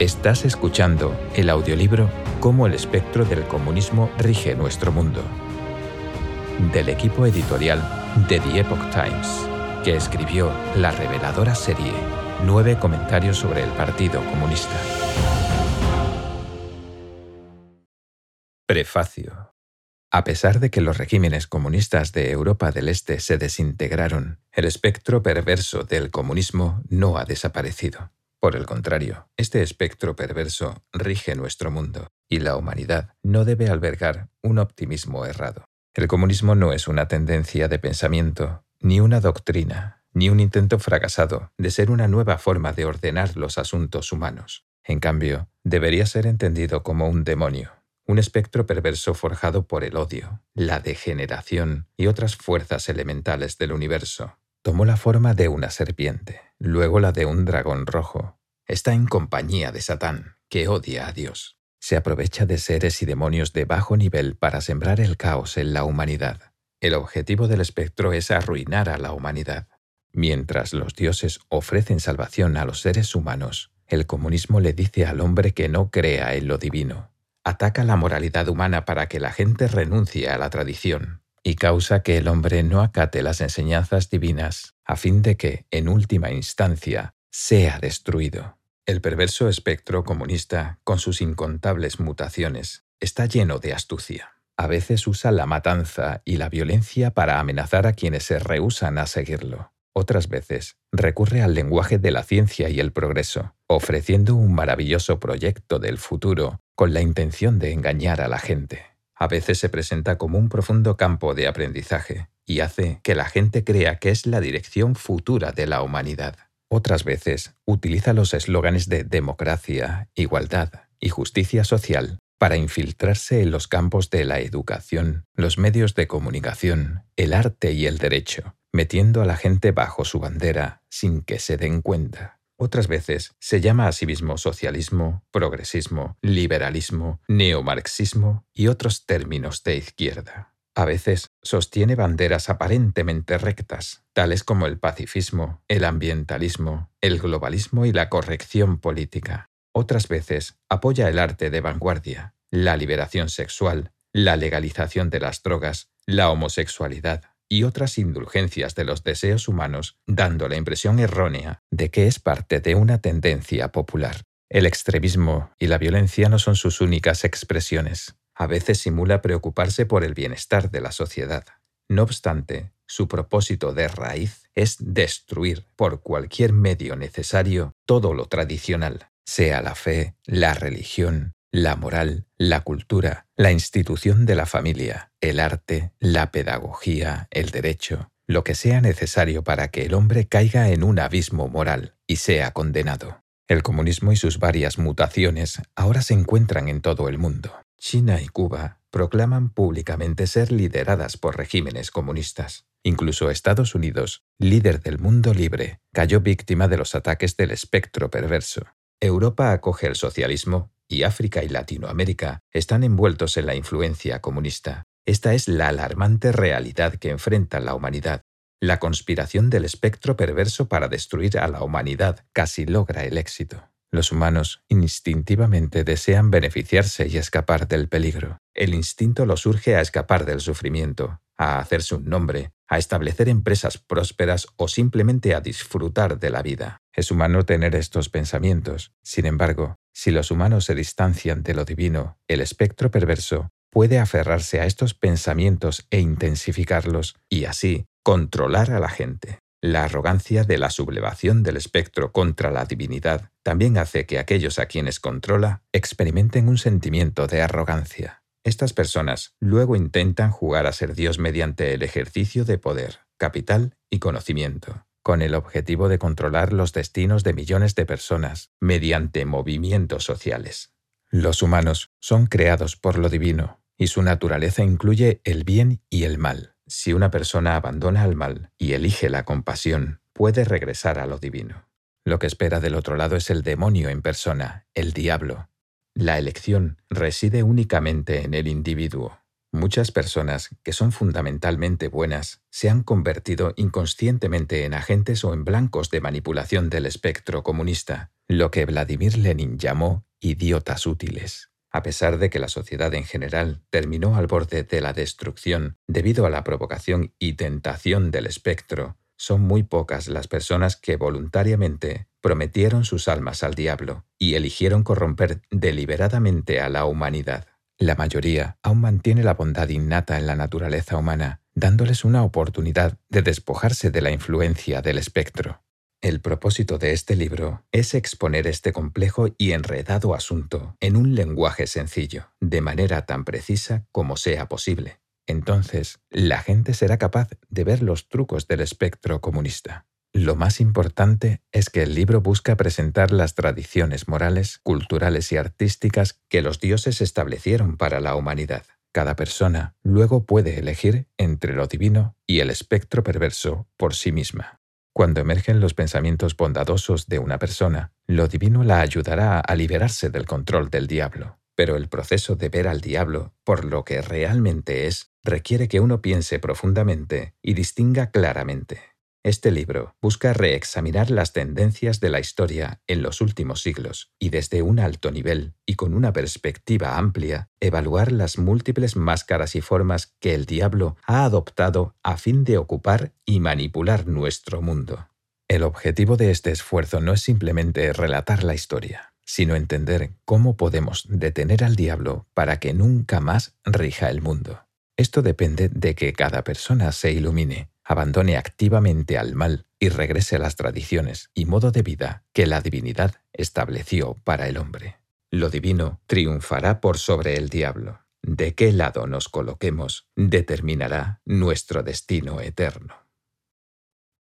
Estás escuchando el audiolibro Cómo el espectro del comunismo rige nuestro mundo, del equipo editorial de The Epoch Times, que escribió la reveladora serie Nueve comentarios sobre el Partido Comunista. Prefacio. A pesar de que los regímenes comunistas de Europa del Este se desintegraron, el espectro perverso del comunismo no ha desaparecido. Por el contrario, este espectro perverso rige nuestro mundo y la humanidad no debe albergar un optimismo errado. El comunismo no es una tendencia de pensamiento, ni una doctrina, ni un intento fracasado de ser una nueva forma de ordenar los asuntos humanos. En cambio, debería ser entendido como un demonio, un espectro perverso forjado por el odio, la degeneración y otras fuerzas elementales del universo, Tomó la forma de una serpiente, luego la de un dragón rojo. Está en compañía de Satán, que odia a Dios. Se aprovecha de seres y demonios de bajo nivel para sembrar el caos en la humanidad. El objetivo del espectro es arruinar a la humanidad. Mientras los dioses ofrecen salvación a los seres humanos, el comunismo le dice al hombre que no crea en lo divino. Ataca la moralidad humana para que la gente renuncie a la tradición, y causa que el hombre no acate las enseñanzas divinas, a fin de que, en última instancia, sea destruido. El perverso espectro comunista, con sus incontables mutaciones, está lleno de astucia. A veces usa la matanza y la violencia para amenazar a quienes se rehúsan a seguirlo. Otras veces recurre al lenguaje de la ciencia y el progreso, ofreciendo un maravilloso proyecto del futuro con la intención de engañar a la gente a veces se presenta como un profundo campo de aprendizaje y hace que la gente crea que es la dirección futura de la humanidad. Otras veces utiliza los eslóganes de democracia, igualdad y justicia social para infiltrarse en los campos de la educación, los medios de comunicación, el arte y el derecho, metiendo a la gente bajo su bandera sin que se den cuenta. Otras veces se llama a sí mismo socialismo, progresismo, liberalismo, neomarxismo y otros términos de izquierda. A veces sostiene banderas aparentemente rectas, tales como el pacifismo, el ambientalismo, el globalismo y la corrección política. Otras veces apoya el arte de vanguardia, la liberación sexual, la legalización de las drogas, la homosexualidad, y otras indulgencias de los deseos humanos, dando la impresión errónea de que es parte de una tendencia popular. El extremismo y la violencia no son sus únicas expresiones. A veces simula preocuparse por el bienestar de la sociedad. No obstante, su propósito de raíz es destruir por cualquier medio necesario todo lo tradicional, sea la fe, la religión, la moral, la cultura, la institución de la familia, el arte, la pedagogía, el derecho, lo que sea necesario para que el hombre caiga en un abismo moral y sea condenado. El comunismo y sus varias mutaciones ahora se encuentran en todo el mundo. China y Cuba proclaman públicamente ser lideradas por regímenes comunistas. Incluso Estados Unidos, líder del mundo libre, cayó víctima de los ataques del espectro perverso. Europa acoge el socialismo y África y Latinoamérica están envueltos en la influencia comunista. Esta es la alarmante realidad que enfrenta la humanidad. La conspiración del espectro perverso para destruir a la humanidad casi logra el éxito. Los humanos instintivamente desean beneficiarse y escapar del peligro. El instinto los urge a escapar del sufrimiento, a hacerse un nombre, a establecer empresas prósperas o simplemente a disfrutar de la vida. Es humano tener estos pensamientos. Sin embargo, si los humanos se distancian de lo divino, el espectro perverso puede aferrarse a estos pensamientos e intensificarlos y así controlar a la gente. La arrogancia de la sublevación del espectro contra la divinidad también hace que aquellos a quienes controla experimenten un sentimiento de arrogancia. Estas personas luego intentan jugar a ser Dios mediante el ejercicio de poder, capital y conocimiento con el objetivo de controlar los destinos de millones de personas mediante movimientos sociales. Los humanos son creados por lo divino y su naturaleza incluye el bien y el mal. Si una persona abandona al mal y elige la compasión, puede regresar a lo divino. Lo que espera del otro lado es el demonio en persona, el diablo. La elección reside únicamente en el individuo. Muchas personas que son fundamentalmente buenas se han convertido inconscientemente en agentes o en blancos de manipulación del espectro comunista, lo que Vladimir Lenin llamó idiotas útiles. A pesar de que la sociedad en general terminó al borde de la destrucción debido a la provocación y tentación del espectro, son muy pocas las personas que voluntariamente prometieron sus almas al diablo y eligieron corromper deliberadamente a la humanidad. La mayoría aún mantiene la bondad innata en la naturaleza humana, dándoles una oportunidad de despojarse de la influencia del espectro. El propósito de este libro es exponer este complejo y enredado asunto en un lenguaje sencillo, de manera tan precisa como sea posible. Entonces, la gente será capaz de ver los trucos del espectro comunista. Lo más importante es que el libro busca presentar las tradiciones morales, culturales y artísticas que los dioses establecieron para la humanidad. Cada persona luego puede elegir entre lo divino y el espectro perverso por sí misma. Cuando emergen los pensamientos bondadosos de una persona, lo divino la ayudará a liberarse del control del diablo. Pero el proceso de ver al diablo por lo que realmente es requiere que uno piense profundamente y distinga claramente. Este libro busca reexaminar las tendencias de la historia en los últimos siglos y desde un alto nivel y con una perspectiva amplia, evaluar las múltiples máscaras y formas que el diablo ha adoptado a fin de ocupar y manipular nuestro mundo. El objetivo de este esfuerzo no es simplemente relatar la historia, sino entender cómo podemos detener al diablo para que nunca más rija el mundo. Esto depende de que cada persona se ilumine abandone activamente al mal y regrese a las tradiciones y modo de vida que la divinidad estableció para el hombre. Lo divino triunfará por sobre el diablo. De qué lado nos coloquemos determinará nuestro destino eterno.